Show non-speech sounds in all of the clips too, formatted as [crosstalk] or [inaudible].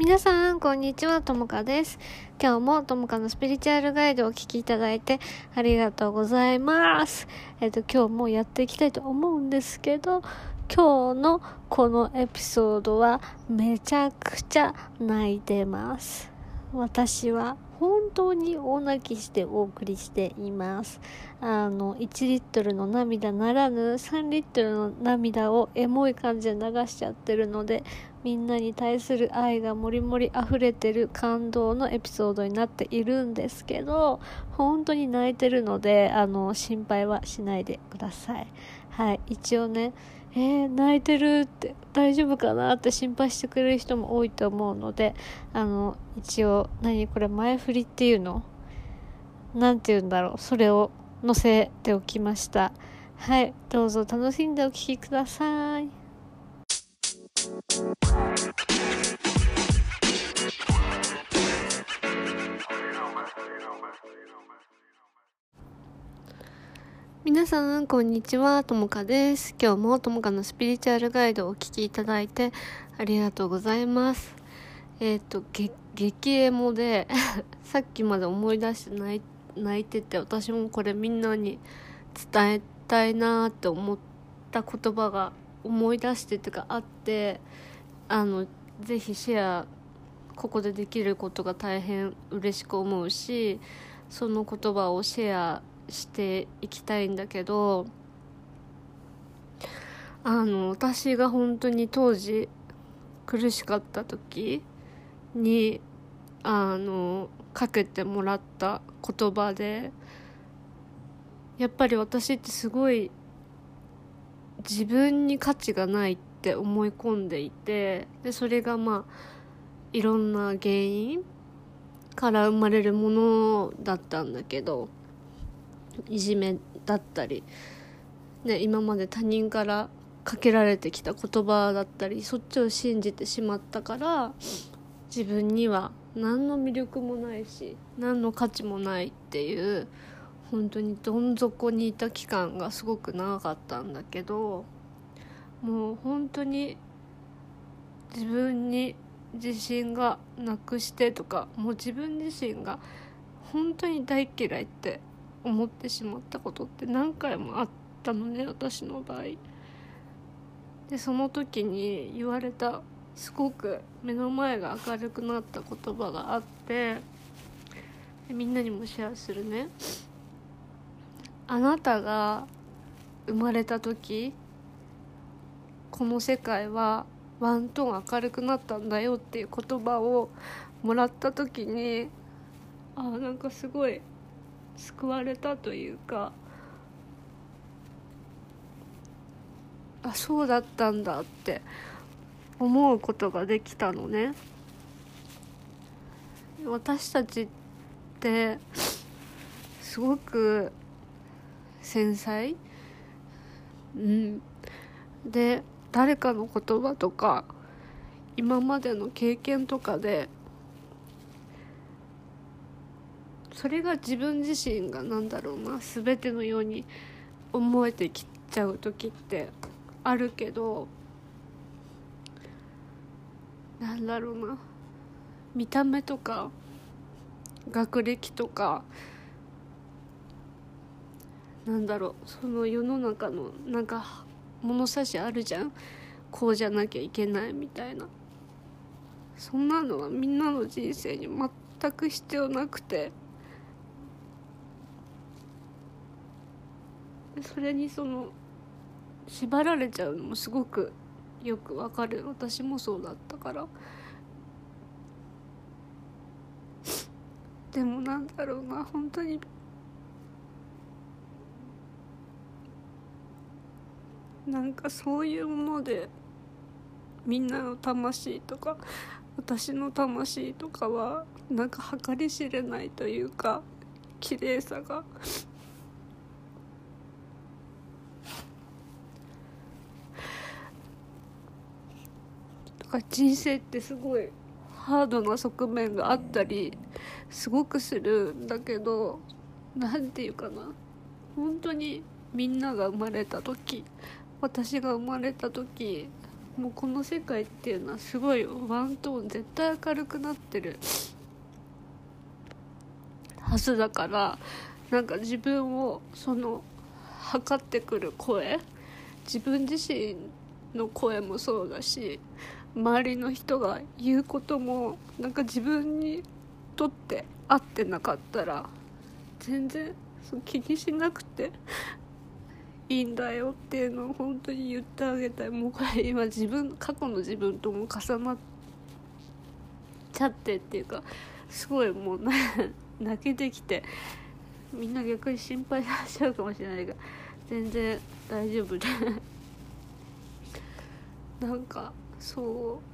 皆さん、こんにちは、ともかです。今日もともかのスピリチュアルガイドをお聴きいただいてありがとうございます。えっと、今日もやっていきたいと思うんですけど、今日のこのエピソードはめちゃくちゃ泣いてます。私は本当に大泣きしてお送りしています。あの、1リットルの涙ならぬ3リットルの涙をエモい感じで流しちゃってるので、みんなに対する愛がもりもり溢れてる感動のエピソードになっているんですけど、本当に泣いてるので、あの、心配はしないでください。はい、一応ね、えー、泣いてるって大丈夫かなって心配してくれる人も多いと思うのであの一応何これ前振りっていうの？何て言うんだろう？それを載せておきました。はいどうぞ楽しんでお聴きください。皆さん、こんにちは。ともかです。今日もともかのスピリチュアルガイドをお聴きいただいてありがとうございます。えっ、ー、と、激エモで [laughs] さっきまで思い出して泣い泣いてて、私もこれみんなに伝えたいなって思った言葉が思い出してとかあって、あの、ぜひシェア、ここでできることが大変嬉しく思うし、その言葉をシェアしていきたいんだけどあの私が本当に当時苦しかった時にあのかけてもらった言葉でやっぱり私ってすごい自分に価値がないって思い込んでいてでそれがまあいろんな原因から生まれるものだったんだけどいじめだったり、ね、今まで他人からかけられてきた言葉だったりそっちを信じてしまったから自分には何の魅力もないし何の価値もないっていう本当にどん底にいた期間がすごく長かったんだけどもう本当に自分に自信がなくしてとかもう自分自身が本当に大嫌いって思ってしまったことって何回もあったのね私の場合。でその時に言われたすごく目の前が明るくなった言葉があってみんなにもシェアするね。あなたが生まれた時この世界はワントーン明るくなったんだよっていう言葉をもらった時にあなんかすごい救われたというか。あそうだったんだって思うことができたのね。私たちってすごく繊細。うん。で誰かの言葉とか今までの経験とかでそれが自分自身が何だろうな全てのように思えてきちゃう時ってあるけどなんだろうな見た目とか学歴とかなんだろうその世の中のなんか物差しあるじゃんこうじゃなきゃいけないみたいな。そんなのはみんなの人生に全く必要なくて。それにその縛られちゃうのもすごくよくわかる。私もそうだったから。でもなんだろうな。本当に。なんかそういうものでみんなの魂とか私の魂とかはなんか計り知れないというか綺麗さが。か人生ってすごいハードな側面があったりすごくするんだけど何て言うかな本当にみんなが生まれた時私が生まれた時もうこの世界っていうのはすごいワントーン絶対明るくなってるはずだからなんか自分をその測ってくる声自分自身の声もそうだし周りの人が言うこともなんか自分にとって合ってなかったら全然気にしなくて [laughs] いいんだよっていうのを本当に言ってあげたいもうこれ今自分過去の自分とも重なっちゃってっていうかすごいもう泣けてきて [laughs] みんな逆に心配させちゃうかもしれないが [laughs] 全然大丈夫でなんかそう。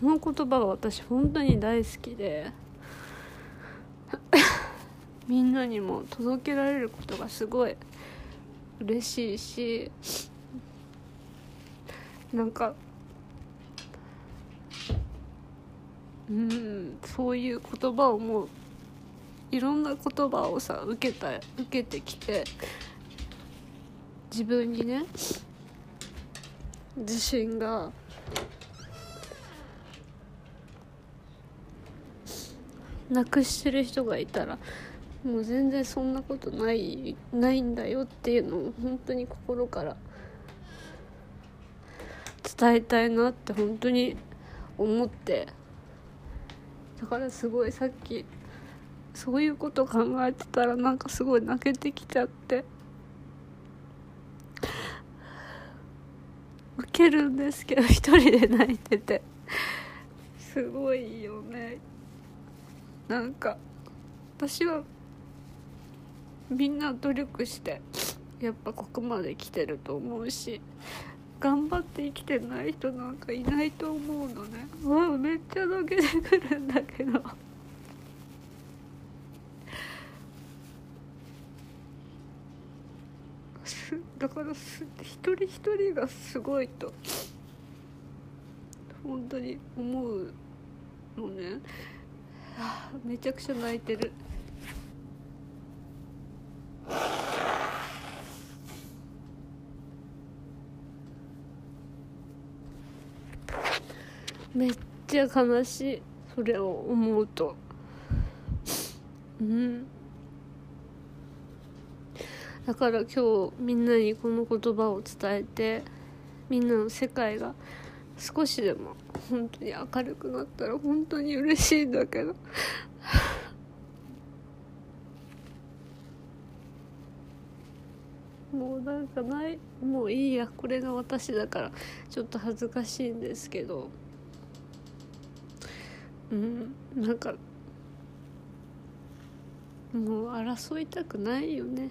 この言葉は私本当に大好きでみんなにも届けられることがすごい嬉しいしなんかうんそういう言葉をもういろんな言葉をさ受けた受けてきて自分にね自信がなくしてる人がいたらもう全然そんなことないないんだよっていうのを本当に心から伝えたいなって本当に思って。だからすごいさっきそういうこと考えてたらなんかすごい泣けてきちゃって。けるんですけど一人で泣いてて。すごいよね。なんか私はみんな努力してやっぱここまで来てると思うし頑張って生きてない人なんかいないと思うのね。うわめっちゃ泣けてくるんだけど。だからす一人一人がすごいと本当に思うのね、あ、めちゃくちゃ泣いてる。めっちゃ悲しい。それを思うと。うん。だから今日みんなにこの言葉を伝えてみんなの世界が少しでも本当に明るくなったら本当に嬉しいんだけど。[laughs] もうなんかないもういいやこれが私だからちょっと恥ずかしいんですけど。うんなんかもう争いたくないよね。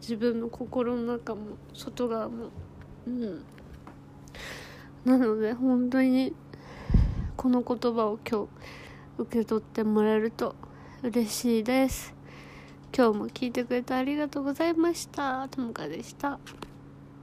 自分の心の中も外側も。うん。なので本当にこの言葉を今日受け取ってもらえると嬉しいです。今日も聞いてくれてありがとうございました。ともかでした。